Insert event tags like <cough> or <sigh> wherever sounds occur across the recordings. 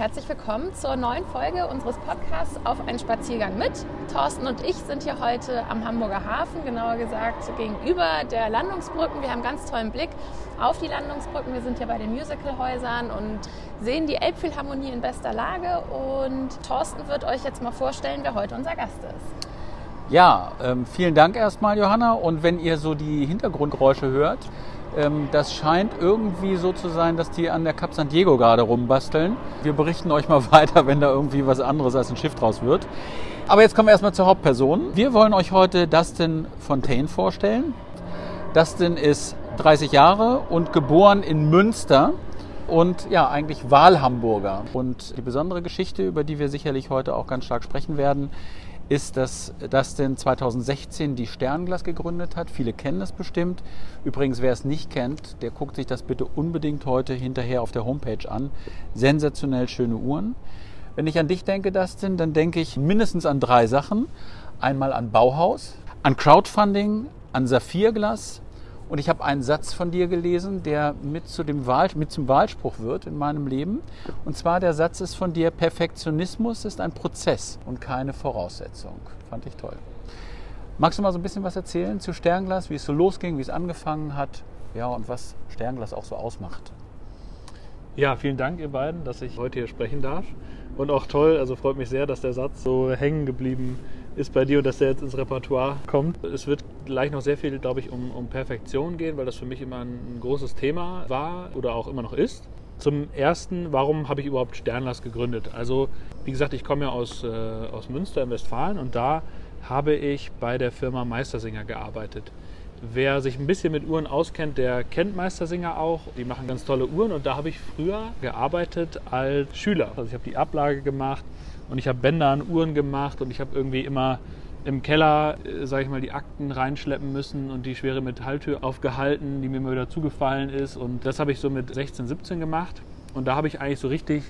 herzlich willkommen zur neuen Folge unseres Podcasts Auf einen Spaziergang mit. Thorsten und ich sind hier heute am Hamburger Hafen, genauer gesagt gegenüber der Landungsbrücken. Wir haben ganz tollen Blick auf die Landungsbrücken. Wir sind hier bei den Musicalhäusern und sehen die Elbphilharmonie in bester Lage. Und Thorsten wird euch jetzt mal vorstellen, wer heute unser Gast ist. Ja, ähm, vielen Dank erstmal, Johanna. Und wenn ihr so die Hintergrundgeräusche hört, das scheint irgendwie so zu sein, dass die an der Cap San Diego gerade rumbasteln. Wir berichten euch mal <laughs> weiter, wenn da irgendwie was anderes als ein Schiff draus wird. Aber jetzt kommen wir erstmal zur Hauptperson. Wir wollen euch heute Dustin Fontaine vorstellen. Dustin ist 30 Jahre und geboren in Münster und ja, eigentlich Wahlhamburger. Und die besondere Geschichte, über die wir sicherlich heute auch ganz stark sprechen werden, ist, dass Dustin 2016 die Sternglas gegründet hat. Viele kennen das bestimmt. Übrigens, wer es nicht kennt, der guckt sich das bitte unbedingt heute hinterher auf der Homepage an. Sensationell schöne Uhren. Wenn ich an dich denke, Dustin, dann denke ich mindestens an drei Sachen. Einmal an Bauhaus, an Crowdfunding, an Saphirglas und ich habe einen Satz von dir gelesen, der mit, zu dem Wahl, mit zum Wahlspruch wird in meinem Leben. Und zwar der Satz ist von dir, Perfektionismus ist ein Prozess und keine Voraussetzung. Fand ich toll. Magst du mal so ein bisschen was erzählen zu Sternglas, wie es so losging, wie es angefangen hat, ja, und was Sternglas auch so ausmacht? Ja, vielen Dank, ihr beiden, dass ich heute hier sprechen darf. Und auch toll, also freut mich sehr, dass der Satz so hängen geblieben ist ist bei dir und dass der jetzt ins Repertoire kommt. Es wird gleich noch sehr viel, glaube ich, um, um Perfektion gehen, weil das für mich immer ein, großes Thema war oder auch immer noch ist. Zum ersten, warum habe ich überhaupt Sternlass gegründet? Also, wie gesagt, ich komme ja aus, äh, aus Münster in Westfalen und da habe ich bei der Firma Meistersinger gearbeitet. Wer sich ein bisschen mit Uhren auskennt, der kennt Meistersinger auch. Die machen ganz tolle Uhren und da habe ich früher gearbeitet als Schüler. Also ich habe die Ablage gemacht, und ich habe Bänder an Uhren gemacht und ich habe irgendwie immer im Keller, äh, sage ich mal, die Akten reinschleppen müssen und die schwere Metalltür aufgehalten, die mir immer wieder zugefallen ist. Und das habe ich so mit 16, 17 gemacht. Und da habe ich eigentlich so richtig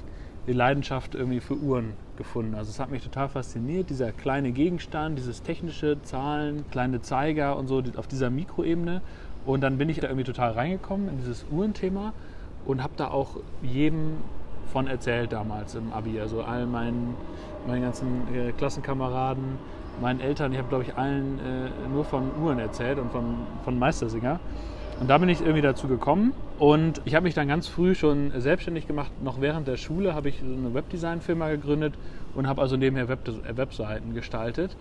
die Leidenschaft irgendwie für Uhren gefunden. Also es hat mich total fasziniert, dieser kleine Gegenstand, dieses technische Zahlen, kleine Zeiger und so auf dieser Mikroebene. Und dann bin ich da irgendwie total reingekommen in dieses Uhrenthema und habe da auch jedem von erzählt damals im Abi. Also allen meinen, meinen ganzen äh, Klassenkameraden, meinen Eltern. Ich habe, glaube ich, allen äh, nur von Uhren erzählt und von, von Meistersinger. Und da bin ich irgendwie dazu gekommen. Und ich habe mich dann ganz früh schon selbstständig gemacht. Noch während der Schule habe ich eine Webdesign-Firma gegründet und habe also nebenher Web Webseiten gestaltet.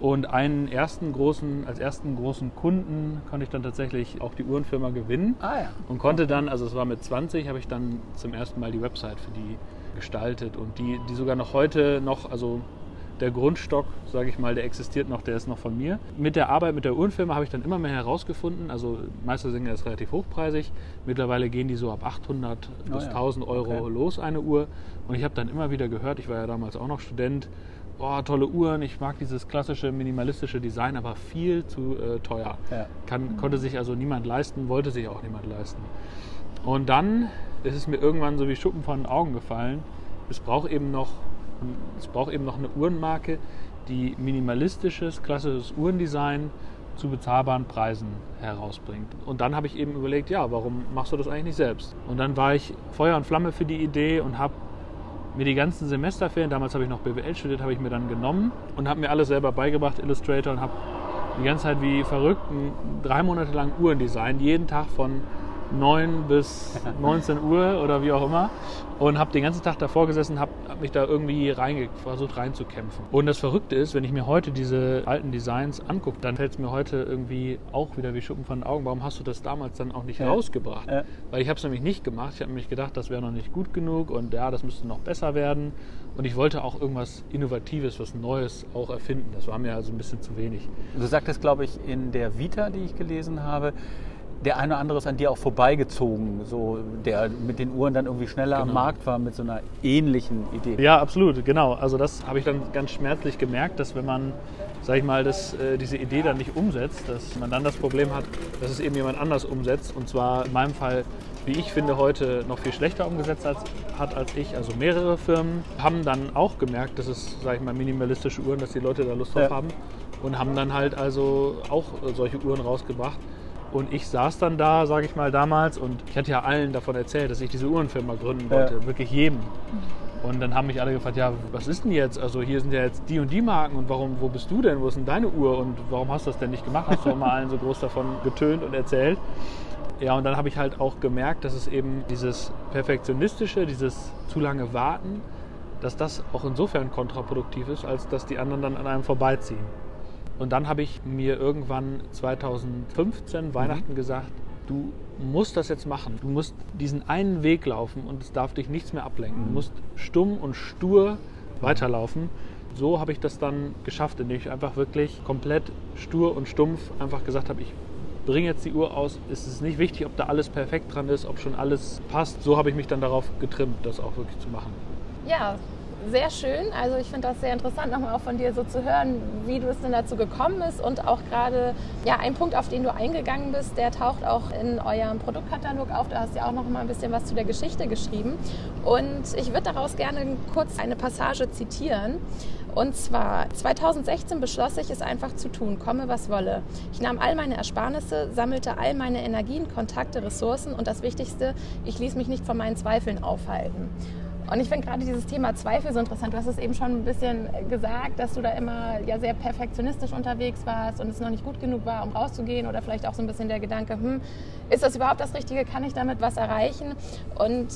Und einen ersten großen, als ersten großen Kunden konnte ich dann tatsächlich auch die Uhrenfirma gewinnen. Ah, ja. Und konnte dann, also es war mit 20, habe ich dann zum ersten Mal die Website für die gestaltet und die, die sogar noch heute noch, also der Grundstock, sage ich mal, der existiert noch, der ist noch von mir. Mit der Arbeit mit der Uhrenfirma habe ich dann immer mehr herausgefunden, also Meistersinger ist relativ hochpreisig, mittlerweile gehen die so ab 800 oh, bis ja. 1000 Euro okay. los, eine Uhr. Und ich habe dann immer wieder gehört, ich war ja damals auch noch Student, oh, tolle Uhren, ich mag dieses klassische minimalistische Design, aber viel zu äh, teuer. Ja. Kann, konnte sich also niemand leisten, wollte sich auch niemand leisten. Und dann ist es mir irgendwann so wie Schuppen von den Augen gefallen. Es braucht eben noch, es braucht eben noch eine Uhrenmarke, die minimalistisches, klassisches Uhrendesign zu bezahlbaren Preisen herausbringt. Und dann habe ich eben überlegt, ja, warum machst du das eigentlich nicht selbst? Und dann war ich Feuer und Flamme für die Idee und habe mir die ganzen Semesterferien, damals habe ich noch BWL studiert, habe ich mir dann genommen und habe mir alles selber beigebracht, Illustrator und habe die ganze Zeit wie verrückt drei Monate lang Uhren designt, jeden Tag von 9 bis 19 Uhr oder wie auch immer und habe den ganzen Tag davor gesessen, habe hab mich da irgendwie reinge versucht reinzukämpfen. Und das Verrückte ist, wenn ich mir heute diese alten Designs angucke, dann fällt es mir heute irgendwie auch wieder wie Schuppen von den Augen. Warum hast du das damals dann auch nicht ja. rausgebracht? Ja. Weil ich habe es nämlich nicht gemacht. Ich habe nämlich gedacht, das wäre noch nicht gut genug und ja, das müsste noch besser werden. Und ich wollte auch irgendwas Innovatives, was Neues auch erfinden. Das war mir also ein bisschen zu wenig. Du sagtest, glaube ich, in der Vita, die ich gelesen habe, der eine oder andere ist an dir auch vorbeigezogen, so der mit den Uhren dann irgendwie schneller genau. am Markt war mit so einer ähnlichen Idee. Ja, absolut, genau. Also das habe ich dann ganz schmerzlich gemerkt, dass wenn man, sag ich mal, das, äh, diese Idee dann nicht umsetzt, dass man dann das Problem hat, dass es eben jemand anders umsetzt. Und zwar in meinem Fall, wie ich finde, heute noch viel schlechter umgesetzt als, hat als ich. Also mehrere Firmen haben dann auch gemerkt, dass es, sag ich mal, minimalistische Uhren, dass die Leute da Lust drauf ja. haben. Und haben dann halt also auch solche Uhren rausgebracht und ich saß dann da, sage ich mal, damals und ich hatte ja allen davon erzählt, dass ich diese Uhrenfirma gründen wollte, ja. wirklich jedem. Und dann haben mich alle gefragt, ja, was ist denn jetzt? Also hier sind ja jetzt die und die Marken und warum, wo bist du denn? Wo ist denn deine Uhr und warum hast du das denn nicht gemacht? Hast du auch mal allen so groß davon getönt und erzählt? Ja, und dann habe ich halt auch gemerkt, dass es eben dieses Perfektionistische, dieses zu lange Warten, dass das auch insofern kontraproduktiv ist, als dass die anderen dann an einem vorbeiziehen. Und dann habe ich mir irgendwann 2015 Weihnachten gesagt, du musst das jetzt machen. Du musst diesen einen Weg laufen und es darf dich nichts mehr ablenken. Du musst stumm und stur weiterlaufen. So habe ich das dann geschafft, indem ich einfach wirklich komplett stur und stumpf einfach gesagt habe, ich bringe jetzt die Uhr aus. Es ist nicht wichtig, ob da alles perfekt dran ist, ob schon alles passt. So habe ich mich dann darauf getrimmt, das auch wirklich zu machen. Ja, sehr schön. Also ich finde das sehr interessant, nochmal auch von dir so zu hören, wie du es denn dazu gekommen bist und auch gerade ja ein Punkt, auf den du eingegangen bist, der taucht auch in eurem Produktkatalog auf. Da hast ja auch noch mal ein bisschen was zu der Geschichte geschrieben und ich würde daraus gerne kurz eine Passage zitieren. Und zwar 2016 beschloss ich es einfach zu tun, komme was wolle. Ich nahm all meine Ersparnisse, sammelte all meine Energien, Kontakte, Ressourcen und das Wichtigste, ich ließ mich nicht von meinen Zweifeln aufhalten. Und ich finde gerade dieses Thema Zweifel so interessant. Du hast es eben schon ein bisschen gesagt, dass du da immer ja sehr perfektionistisch unterwegs warst und es noch nicht gut genug war, um rauszugehen oder vielleicht auch so ein bisschen der Gedanke, hm, ist das überhaupt das Richtige? Kann ich damit was erreichen? Und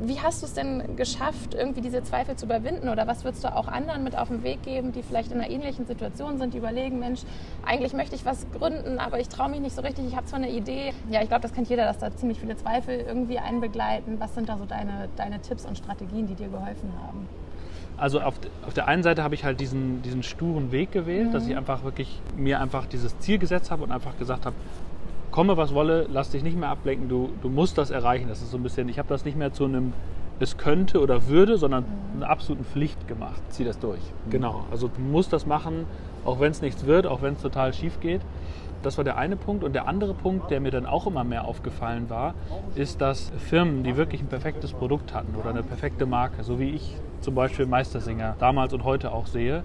wie hast du es denn geschafft, irgendwie diese Zweifel zu überwinden? Oder was würdest du auch anderen mit auf den Weg geben, die vielleicht in einer ähnlichen Situation sind, die überlegen, Mensch, eigentlich möchte ich was gründen, aber ich traue mich nicht so richtig, ich habe zwar eine Idee. Ja, ich glaube, das kennt jeder, dass da ziemlich viele Zweifel irgendwie einbegleiten. Was sind da so deine, deine Tipps und Strategien, die dir geholfen haben? Also auf, auf der einen Seite habe ich halt diesen, diesen sturen Weg gewählt, mhm. dass ich einfach wirklich mir einfach dieses Ziel gesetzt habe und einfach gesagt habe, komme was wolle, lass dich nicht mehr ablenken, du, du musst das erreichen. Das ist so ein bisschen, ich habe das nicht mehr zu einem es könnte oder würde, sondern mhm. eine absolute Pflicht gemacht. Zieh das durch. Mhm. Genau, also du musst das machen, auch wenn es nichts wird, auch wenn es total schief geht. Das war der eine Punkt. Und der andere Punkt, der mir dann auch immer mehr aufgefallen war, ist, dass Firmen, die wirklich ein perfektes Produkt hatten oder eine perfekte Marke, so wie ich zum Beispiel Meistersinger damals und heute auch sehe,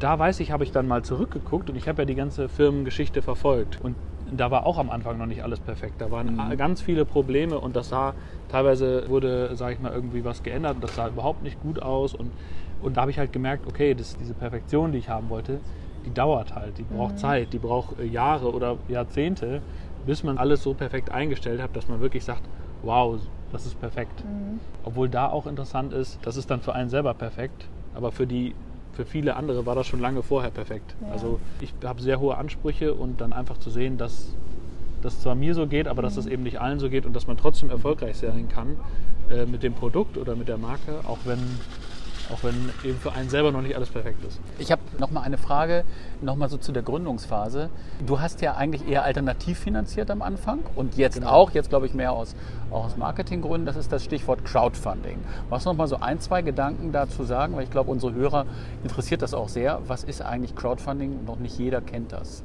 da weiß ich, habe ich dann mal zurückgeguckt und ich habe ja die ganze Firmengeschichte verfolgt. Und da war auch am Anfang noch nicht alles perfekt. Da waren mhm. ganz viele Probleme und das sah, teilweise wurde, sage ich mal, irgendwie was geändert und das sah überhaupt nicht gut aus. Und, und da habe ich halt gemerkt, okay, das, diese Perfektion, die ich haben wollte, die dauert halt, die braucht mhm. Zeit, die braucht äh, Jahre oder Jahrzehnte, bis man alles so perfekt eingestellt hat, dass man wirklich sagt, wow, das ist perfekt. Mhm. Obwohl da auch interessant ist, das ist dann für einen selber perfekt, aber für die für viele andere war das schon lange vorher perfekt. Ja. Also ich habe sehr hohe Ansprüche und dann einfach zu sehen, dass das zwar mir so geht, aber mhm. dass das eben nicht allen so geht und dass man trotzdem erfolgreich sein kann äh, mit dem Produkt oder mit der Marke, auch wenn auch wenn eben für einen selber noch nicht alles perfekt ist. Ich habe noch mal eine Frage, noch mal so zu der Gründungsphase. Du hast ja eigentlich eher alternativ finanziert am Anfang und jetzt genau. auch, jetzt glaube ich mehr aus, auch aus Marketinggründen, das ist das Stichwort Crowdfunding. Was noch mal so ein, zwei Gedanken dazu sagen, weil ich glaube, unsere Hörer interessiert das auch sehr. Was ist eigentlich Crowdfunding? Noch nicht jeder kennt das.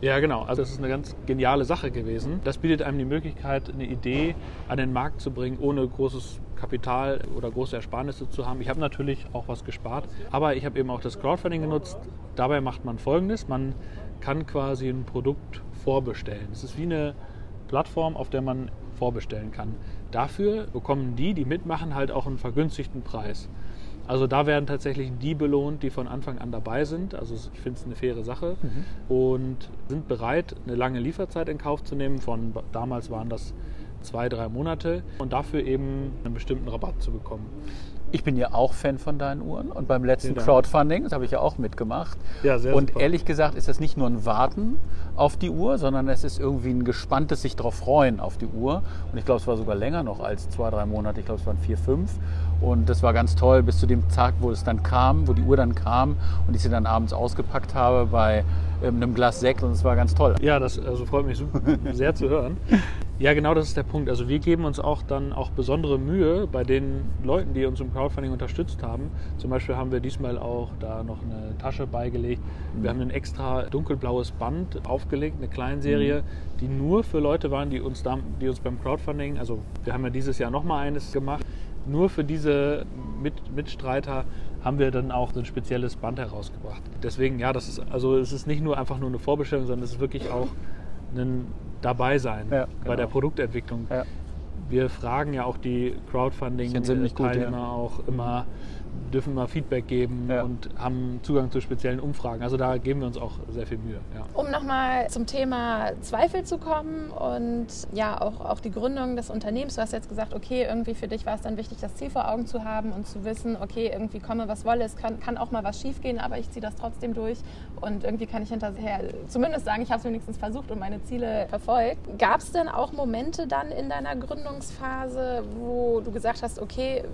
Ja, genau. Also das ist eine ganz geniale Sache gewesen. Das bietet einem die Möglichkeit, eine Idee an den Markt zu bringen, ohne großes Kapital oder große Ersparnisse zu haben. Ich habe natürlich auch was gespart, aber ich habe eben auch das Crowdfunding genutzt. Dabei macht man Folgendes. Man kann quasi ein Produkt vorbestellen. Es ist wie eine Plattform, auf der man vorbestellen kann. Dafür bekommen die, die mitmachen, halt auch einen vergünstigten Preis. Also da werden tatsächlich die belohnt, die von Anfang an dabei sind. Also ich finde es eine faire Sache mhm. und sind bereit, eine lange Lieferzeit in Kauf zu nehmen. Von damals waren das zwei, drei Monate und dafür eben einen bestimmten Rabatt zu bekommen. Ich bin ja auch Fan von deinen Uhren und beim letzten Crowdfunding, das habe ich ja auch mitgemacht. Ja, sehr Und super. ehrlich gesagt ist das nicht nur ein Warten auf die Uhr, sondern es ist irgendwie ein gespanntes sich darauf freuen auf die Uhr. Und ich glaube, es war sogar länger noch als zwei, drei Monate. Ich glaube, es waren vier, fünf. Und das war ganz toll bis zu dem Tag, wo es dann kam, wo die Uhr dann kam und ich sie dann abends ausgepackt habe bei ähm, einem Glas Sekt und es war ganz toll. Ja, das also freut mich <laughs> sehr zu hören. Ja, genau das ist der Punkt. Also wir geben uns auch dann auch besondere Mühe bei den Leuten, die uns im Crowdfunding unterstützt haben. Zum Beispiel haben wir diesmal auch da noch eine Tasche beigelegt. Wir haben ein extra dunkelblaues Band aufgelegt, eine Kleinserie, mhm. die nur für Leute waren, die uns, da, die uns beim Crowdfunding, also wir haben ja dieses Jahr nochmal eines gemacht, nur für diese Mit Mitstreiter haben wir dann auch so ein spezielles Band herausgebracht. Deswegen, ja, das ist, also es ist nicht nur einfach nur eine Vorbestellung, sondern es ist wirklich auch ein Dabeisein ja, genau. bei der Produktentwicklung. Ja. wir fragen ja auch die Crowdfunding-Teilnehmer auch immer, dürfen immer Feedback geben Ja. und haben Zugang zu speziellen Umfragen. Also da geben wir uns auch sehr viel Mühe. Ja. Um nochmal zum Thema Zweifel zu kommen und ja, auch, auch die Gründung des Unternehmens. Du hast jetzt gesagt, okay, irgendwie für dich war es dann wichtig, das Ziel vor Augen zu haben und zu wissen, okay, irgendwie komme, was wolle, es kann, kann auch mal was schiefgehen, aber ich ziehe das trotzdem durch und irgendwie kann ich hinterher zumindest sagen, ich habe es wenigstens versucht und meine Ziele verfolgt. Gab es denn auch Momente dann in deiner Gründungsphase, wo du gesagt hast, okay,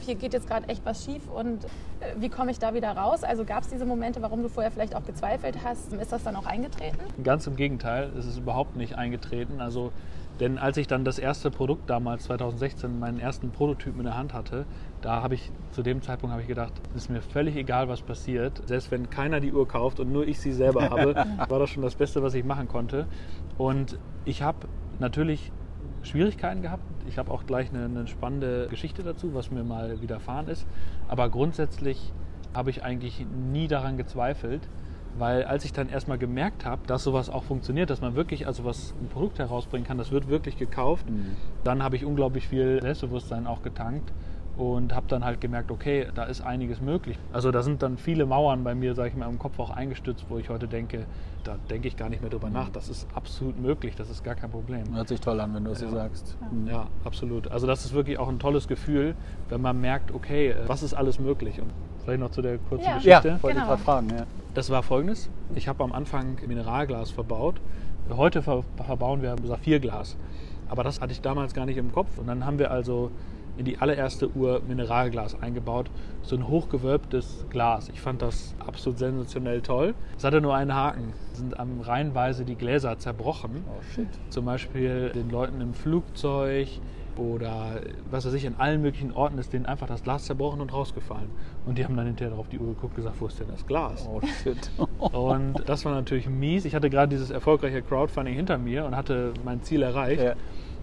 hier geht jetzt gerade echt was schief und äh, wie komme ich da wieder raus? Also gab es diese Momente, warum du vorher vielleicht auch gezweifelt hast? Ist das dann auch eingetreten? Ganz im Gegenteil, es ist überhaupt nicht eingetreten. Also, denn als ich dann das erste Produkt damals 2016, meinen ersten Prototypen in der Hand hatte, da habe ich zu dem Zeitpunkt habe ich gedacht, es ist mir völlig egal, was passiert. Selbst wenn keiner die Uhr kauft und nur ich sie selber habe, <laughs> war das schon das Beste, was ich machen konnte. Und ich habe natürlich Schwierigkeiten gehabt. Ich habe auch gleich eine, eine spannende Geschichte dazu, was mir mal widerfahren ist. Aber grundsätzlich habe ich eigentlich nie daran gezweifelt, weil als ich dann erstmal gemerkt habe, dass sowas auch funktioniert, dass man wirklich also was ein Produkt herausbringen kann, das wird wirklich gekauft, dann habe ich unglaublich viel Selbstbewusstsein auch getankt und habe dann halt gemerkt, okay, da ist einiges möglich. Also da sind dann viele Mauern bei mir, sage ich mal, im Kopf auch eingestützt, wo ich heute denke, da denke ich gar nicht mehr drüber nach. Das ist absolut möglich, das ist gar kein Problem. Hört sich toll an, wenn du es so Ja. sagst. Mhm. Ja, absolut. Also das ist wirklich auch ein tolles Gefühl, wenn man merkt, okay, was ist alles möglich? Und vielleicht noch zu der kurzen Ja. Ja, Geschichte. wollte Genau. ich gerade fragen. Ja. Das war folgendes. Ich habe am Anfang Mineralglas verbaut. Heute ver verbauen wir Saphirglas. Aber das hatte ich damals gar nicht im Kopf. Und dann haben wir also in die allererste Uhr Mineralglas eingebaut. So ein hochgewölbtes Glas. Ich fand das absolut sensationell toll. Es hatte nur einen Haken. Es sind am reihenweise die Gläser zerbrochen. Oh shit. Zum Beispiel den Leuten im Flugzeug oder was weiß ich, in allen möglichen Orten ist denen einfach das Glas zerbrochen und rausgefallen. Und die haben dann hinterher auf die Uhr geguckt und gesagt, wo ist denn das Glas? Oh shit. Und <laughs> das war natürlich mies. Ich hatte gerade dieses erfolgreiche Crowdfunding hinter mir und hatte mein Ziel erreicht. Ja.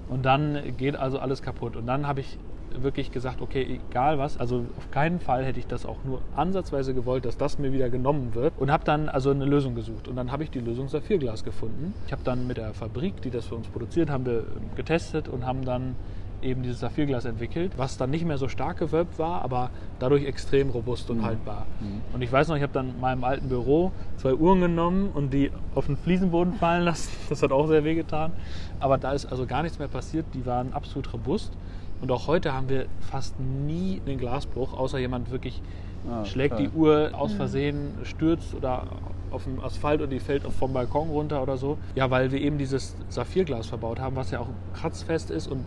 Und dann geht also alles kaputt. Und dann habe ich wirklich gesagt, okay, egal was, also auf keinen Fall hätte ich das auch nur ansatzweise gewollt, dass das mir wieder genommen wird. Und habe dann also eine Lösung gesucht. Und dann habe ich die Lösung Saphirglas gefunden. Ich habe dann mit der Fabrik, die das für uns produziert, haben wir getestet und haben dann eben dieses Saphirglas entwickelt, was dann nicht mehr so stark gewölbt war, aber dadurch extrem robust und haltbar. Und ich weiß noch, ich habe dann in meinem alten Büro zwei Uhren genommen und die auf den Fliesenboden fallen <laughs> lassen. Das hat auch sehr weh getan. Aber da ist also gar nichts mehr passiert. Die waren absolut robust. Und auch heute haben wir fast nie einen Glasbruch, außer jemand wirklich Ah, schlägt toll. die Uhr aus Versehen, stürzt oder auf dem Asphalt und die fällt vom Balkon runter oder so. Ja, weil wir eben dieses Saphirglas verbaut haben, was ja auch kratzfest ist und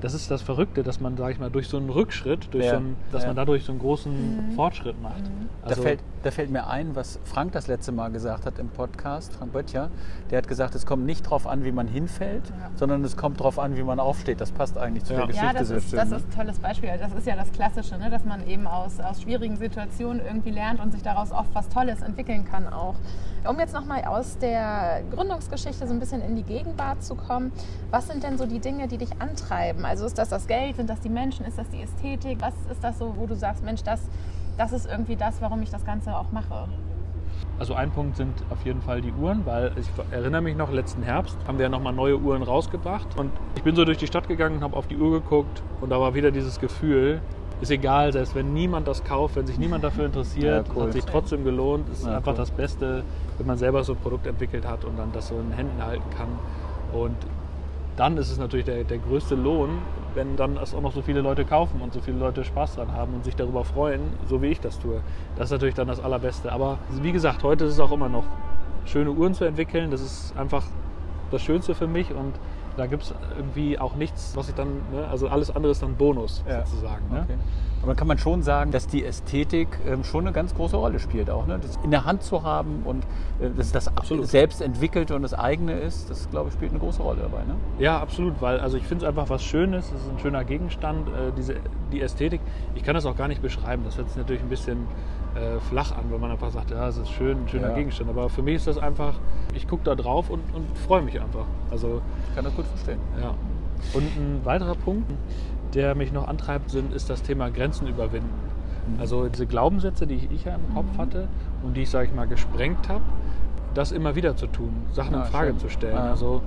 das ist das Verrückte, dass man, sage ich mal, durch so einen Rückschritt, durch Ja, so einen, dass ja. man dadurch so einen großen Fortschritt macht. Da, fällt, da fällt mir ein, was Frank das letzte Mal gesagt hat im Podcast, Frank Böttcher. Der hat gesagt, es kommt nicht darauf an, wie man hinfällt, sondern es kommt darauf an, wie man aufsteht. Das passt eigentlich zu Ja. der Geschichte Ja, das sehr ist, schön. das ne? ist ein tolles Beispiel. Das ist ja das Klassische, ne? dass man eben aus, aus schwierigen Situationen irgendwie lernt und sich daraus oft was Tolles entwickeln kann auch. Um jetzt nochmal aus der Gründungsgeschichte so ein bisschen in die Gegenwart zu kommen, was sind denn so die Dinge, die dich antreiben? Also ist das das Geld, sind das die Menschen, ist das die Ästhetik? Was ist das so, wo du sagst, Mensch, das, das ist irgendwie das, warum ich das Ganze auch mache? Also ein Punkt sind auf jeden Fall die Uhren, weil ich erinnere mich noch, letzten Herbst haben wir ja nochmal neue Uhren rausgebracht. Und ich bin so durch die Stadt gegangen und habe auf die Uhr geguckt und da war wieder dieses Gefühl, ist egal, selbst wenn niemand das kauft, wenn sich niemand dafür <laughs> interessiert, Ja, cool. hat sich trotzdem gelohnt. Ist Ja, einfach cool. das Beste, wenn man selber so ein Produkt entwickelt hat und dann das so in Händen halten kann. Und dann ist es natürlich der, der größte Lohn, wenn dann das auch noch so viele Leute kaufen und so viele Leute Spaß dran haben und sich darüber freuen, so wie ich das tue. Das ist natürlich dann das Allerbeste. Aber wie gesagt, heute ist es auch immer noch schöne Uhren zu entwickeln. Das ist einfach das Schönste für mich und da gibt es irgendwie auch nichts, was ich dann, ne, also alles andere ist dann Bonus Ja. sozusagen. Ne? Okay. Aber kann man schon sagen, dass die Ästhetik ähm, schon eine ganz große Rolle spielt auch. Ne? Das in der Hand zu haben und äh, dass das Absolut. selbst entwickelte und das eigene ist, das glaube ich spielt eine große Rolle dabei. Ne? Ja, absolut, weil also ich finde es einfach was Schönes, es ist ein schöner Gegenstand, äh, diese, die Ästhetik. Ich kann das auch gar nicht beschreiben, das hört sich natürlich ein bisschen äh, flach an, wenn man einfach sagt, ja, es ist schön, ein schöner Ja. Gegenstand. Aber für mich ist das einfach, ich gucke da drauf und, und freue mich einfach. Also Ich kann das gut verstehen. ja. Und ein weiterer Punkt, der mich noch antreibt, sind, ist das Thema Grenzen überwinden. Also diese Glaubenssätze, die ich, ich ja im Kopf hatte und die ich, sage ich mal, gesprengt habe, das immer wieder zu tun, Sachen Ah, in Frage schön. zu stellen. Ah. Also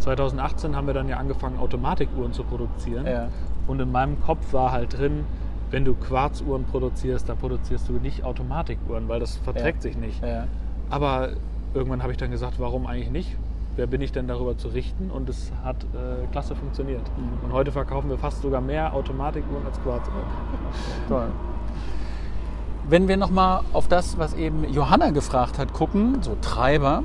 2018 haben wir dann ja angefangen, Automatikuhren zu produzieren. Ja. Und in meinem Kopf war halt drin, wenn du Quarzuhren produzierst, dann produzierst du nicht Automatikuhren, weil das verträgt Ja. sich nicht. Ja. Aber irgendwann habe ich dann gesagt, warum eigentlich nicht? Wer bin ich denn darüber zu richten? Und es hat äh, klasse funktioniert. Mhm. Und heute verkaufen wir fast sogar mehr Automatikuhren als Quarzuhren. <laughs> Toll. Wenn wir nochmal auf das, was eben Johanna gefragt hat, gucken, so Treiber,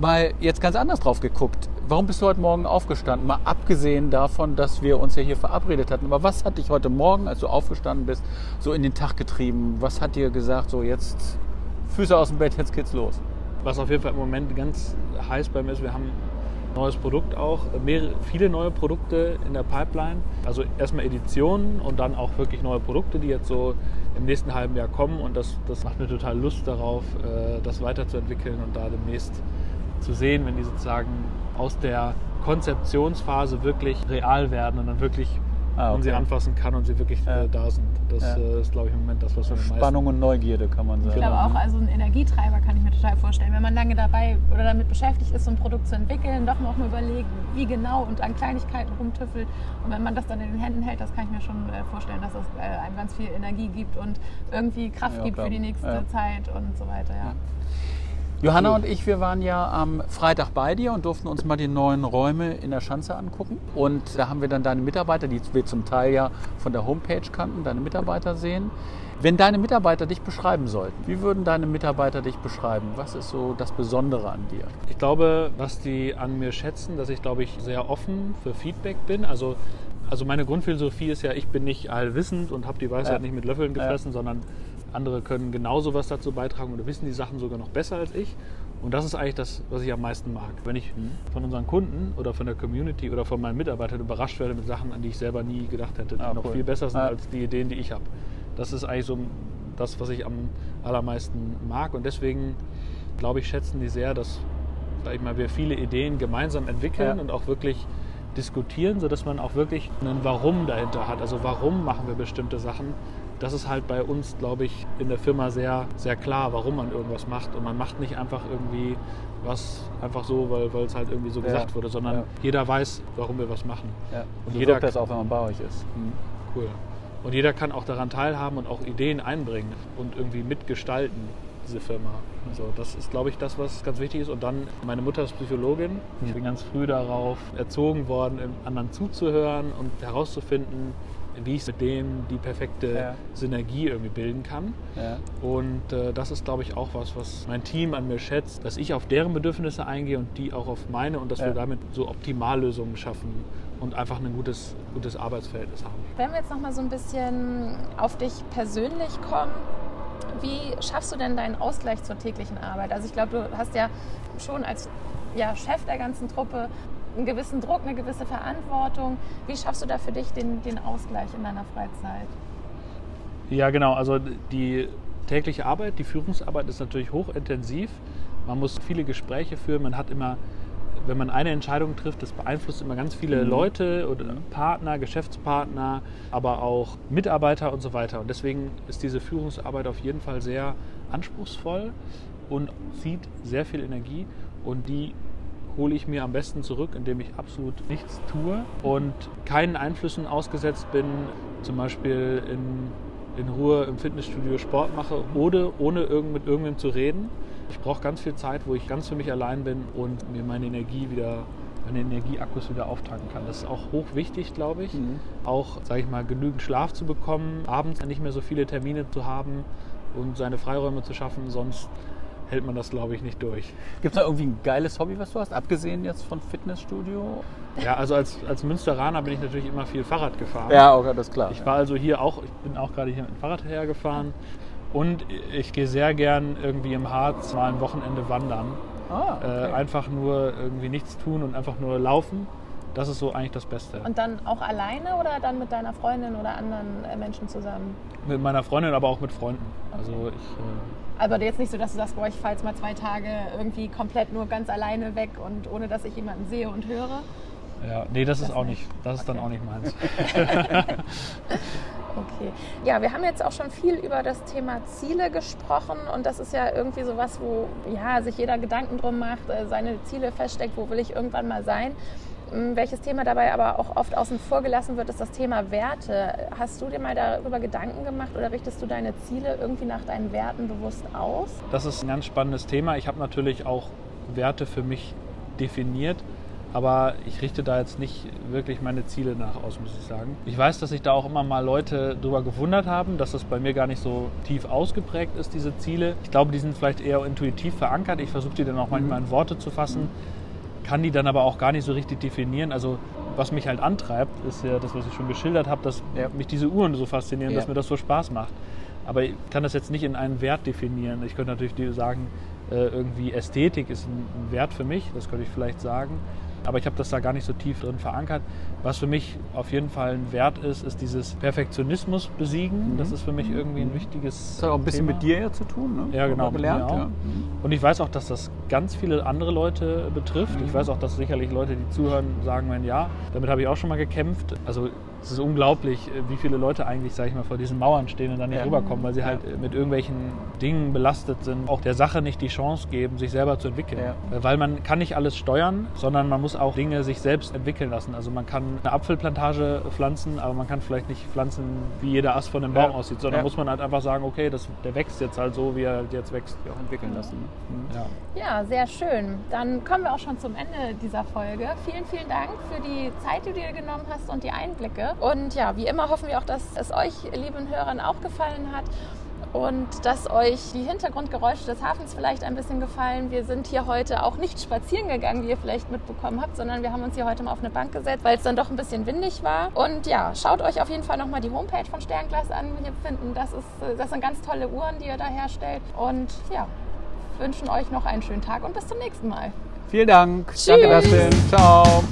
mal jetzt ganz anders drauf geguckt. Warum bist du heute Morgen aufgestanden? Mal abgesehen davon, dass wir uns ja hier verabredet hatten. Aber was hat dich heute Morgen, als du aufgestanden bist, so in den Tag getrieben? Was hat dir gesagt, so jetzt Füße aus dem Bett, jetzt geht's los? Was auf jeden Fall im Moment ganz heiß bei mir ist, wir haben ein neues Produkt auch, mehrere, viele neue Produkte in der Pipeline. Also erstmal Editionen und dann auch wirklich neue Produkte, die jetzt so im nächsten halben Jahr kommen. Und das, das macht mir total Lust darauf, äh, das weiterzuentwickeln und da demnächst zu sehen, wenn die sozusagen aus der Konzeptionsphase wirklich real werden und dann wirklich Ah, man sie okay. anfassen kann und sie wirklich Ja. äh, da sind. Das Ja. äh, ist, glaube ich, im Moment das, was wir am meisten Spannung und Neugierde, kann man sagen. Ich glaube auch, also ein Energietreiber kann ich mir total vorstellen. Wenn man lange dabei oder damit beschäftigt ist, so ein Produkt zu entwickeln, doch noch mal überlegen, wie genau und an Kleinigkeiten rumtüffelt. Und wenn man das dann in den Händen hält, das kann ich mir schon äh, vorstellen, dass es äh, einem ganz viel Energie gibt und irgendwie Kraft Ja, gibt klar. für die nächste Ja. Zeit und so weiter. Ja. Johanna und ich, wir waren ja am Freitag bei dir und durften uns mal die neuen Räume in der Schanze angucken. Und da haben wir dann deine Mitarbeiter, die wir zum Teil ja von der Homepage kannten, deine Mitarbeiter sehen. Wenn deine Mitarbeiter dich beschreiben sollten, wie würden deine Mitarbeiter dich beschreiben? Was ist so das Besondere an dir? Ich glaube, was die an mir schätzen, dass ich, glaube ich, sehr offen für Feedback bin. Also, also meine Grundphilosophie ist ja, ich bin nicht allwissend und habe die Weisheit Ja. nicht mit Löffeln Ja. gefressen, sondern andere können genauso was dazu beitragen oder wissen die Sachen sogar noch besser als ich. Und das ist eigentlich das, was ich am meisten mag. Wenn ich von unseren Kunden oder von der Community oder von meinen Mitarbeitern überrascht werde mit Sachen, an die ich selber nie gedacht hätte, die Ah, noch cool. viel besser sind Ja. als die Ideen, die ich habe. Das ist eigentlich so das, was ich am allermeisten mag. Und deswegen, glaube ich, schätzen die sehr, dass sag ich mal, wir viele Ideen gemeinsam entwickeln Ja. und auch wirklich diskutieren, sodass man auch wirklich ein Warum dahinter hat. Also warum machen wir bestimmte Sachen? Das ist halt bei uns, glaube ich, in der Firma sehr, sehr klar, warum man irgendwas macht. Und man macht nicht einfach irgendwie was einfach so, weil, es halt irgendwie so Ja. gesagt wurde, sondern Ja. jeder weiß, warum wir was machen. Ja. Und Und jeder- das auch, wenn man bei euch ist. Cool. Und jeder kann auch daran teilhaben und auch Ideen einbringen und irgendwie mitgestalten, diese Firma. Also das ist, glaube ich, das, was ganz wichtig ist. Und dann, meine Mutter ist Psychologin. Ich bin ganz früh darauf erzogen worden, anderen zuzuhören und herauszufinden, wie ich mit dem die perfekte Ja. Synergie irgendwie bilden kann. Ja. Und äh, das ist, glaube ich, auch was, was mein Team an mir schätzt, dass ich auf deren Bedürfnisse eingehe und die auch auf meine und dass Ja. wir damit so Optimallösungen schaffen und einfach ein gutes, gutes Arbeitsverhältnis haben. Wenn wir jetzt noch mal so ein bisschen auf dich persönlich kommen, wie schaffst du denn deinen Ausgleich zur täglichen Arbeit? Also ich glaube, du hast ja schon als ja, Chef der ganzen Truppe einen gewissen Druck, eine gewisse Verantwortung. Wie schaffst du da für dich den, den Ausgleich in deiner Freizeit? Ja, genau. Also die tägliche Arbeit, die Führungsarbeit ist natürlich hochintensiv. Man muss viele Gespräche führen. Man hat immer, wenn man eine Entscheidung trifft, das beeinflusst immer ganz viele Mhm. Leute oder Partner, Geschäftspartner, aber auch Mitarbeiter und so weiter. Und deswegen ist diese Führungsarbeit auf jeden Fall sehr anspruchsvoll und zieht sehr viel Energie. Und die hole ich mir am besten zurück, indem ich absolut nichts tue und keinen Einflüssen ausgesetzt bin, zum Beispiel in, in Ruhe im Fitnessstudio Sport mache oder ohne irgend, mit irgendwem zu reden. Ich brauche ganz viel Zeit, wo ich ganz für mich allein bin und mir meine Energie wieder, meine Energieakkus wieder auftanken kann. Das ist auch hoch wichtig, glaube ich. Mhm. Auch, sage ich mal, genügend Schlaf zu bekommen, abends nicht mehr so viele Termine zu haben und seine Freiräume zu schaffen, sonst hält man das, glaube ich, nicht durch. Gibt es da irgendwie ein geiles Hobby, was du hast, abgesehen jetzt von Fitnessstudio? Ja, also als, als Münsteraner bin ich natürlich immer viel Fahrrad gefahren. Ja, okay, das ist klar. Ich war also hier auch, ich bin auch gerade hier mit dem Fahrrad hergefahren. Und ich gehe sehr gern irgendwie im Harz mal ein Wochenende wandern. ah, okay. Äh, einfach nur irgendwie nichts tun und einfach nur laufen. Das ist so eigentlich das Beste. Und dann auch alleine oder dann mit deiner Freundin oder anderen äh, Menschen zusammen? mit meiner Freundin, aber auch mit Freunden. Also ich, äh, Aber jetzt nicht so, dass du sagst, boah, ich fahre jetzt mal zwei Tage irgendwie komplett nur ganz alleine weg und ohne, dass ich jemanden sehe und höre. ja, nee, das ist Das auch nicht. das ist dann Okay. auch nicht meins. <laughs> <laughs> Okay. Ja, wir haben jetzt auch schon viel über das Thema Ziele gesprochen und das ist ja irgendwie sowas, wo ja, sich jeder Gedanken drum macht, äh, seine Ziele feststeckt, wo will ich irgendwann mal sein. Welches Thema dabei aber auch oft außen vor gelassen wird, ist das Thema Werte. Hast du dir mal darüber Gedanken gemacht oder richtest du deine Ziele irgendwie nach deinen Werten bewusst aus? Das ist ein ganz spannendes Thema. Ich habe natürlich auch Werte für mich definiert aber ich richte da jetzt nicht wirklich meine Ziele nach aus, muss ich sagen. Ich weiß, dass sich da auch immer mal Leute darüber gewundert haben, dass das bei mir gar nicht so tief ausgeprägt ist, diese Ziele. Ich glaube, die sind vielleicht eher intuitiv verankert. Ich versuche die dann auch manchmal in Worte zu fassen, kann die dann aber auch gar nicht so richtig definieren. Also was mich halt antreibt, ist ja das, was ich schon geschildert habe, dass ja. mich diese Uhren so faszinieren, ja. dass mir das so Spaß macht. Aber ich kann das jetzt nicht in einen Wert definieren. Ich könnte natürlich sagen, äh, irgendwie Ästhetik ist ein Wert für mich, das könnte ich vielleicht sagen. Aber ich habe das da gar nicht so tief drin verankert. Was für mich auf jeden Fall ein Wert ist, ist dieses Perfektionismus besiegen. Mhm. Das ist für mich irgendwie ein wichtiges. Das hat auch ein bisschen Thema. mit dir ja zu tun, ne? Ja, genau. Gelernt, ja. Und ich weiß auch, dass das ganz viele andere Leute betrifft. Mhm. Ich weiß auch, dass sicherlich Leute, die zuhören, sagen wenn ja. Damit habe ich auch schon mal gekämpft. Also es ist unglaublich, äh, wie viele Leute eigentlich, sage ich mal, vor diesen Mauern stehen und dann nicht ja. rüberkommen, weil sie ja. halt äh, mit irgendwelchen Dingen belastet sind, auch der Sache nicht die Chance geben, sich selber zu entwickeln. Ja. Äh, weil man kann nicht alles steuern, sondern man muss auch Dinge sich selbst entwickeln lassen. Also man kann eine Apfelplantage pflanzen, aber man kann vielleicht nicht pflanzen, wie jeder Ast von dem Baum aussieht, sondern muss man halt einfach sagen, okay, das, der wächst jetzt halt so, wie er jetzt wächst. Auch entwickeln lassen. Mhm. Ja. ja, sehr schön. Dann kommen wir auch schon zum Ende dieser Folge. Vielen, vielen Dank für die Zeit, die du dir genommen hast und die Einblicke. Und ja, wie immer hoffen wir auch, dass es euch, lieben Hörern, auch gefallen hat und dass euch die Hintergrundgeräusche des Hafens vielleicht ein bisschen gefallen. Wir sind hier heute auch nicht spazieren gegangen, wie ihr vielleicht mitbekommen habt, sondern wir haben uns hier heute mal auf eine Bank gesetzt, weil es dann doch ein bisschen windig war. Und ja, schaut euch auf jeden Fall nochmal die Homepage von Sternglas an. Wir finden, das, ist, das sind ganz tolle Uhren, die ihr da herstellt. Und ja, wünschen euch noch einen schönen Tag und bis zum nächsten Mal. Vielen Dank. Tschüss. Danke, Dustin. Ciao.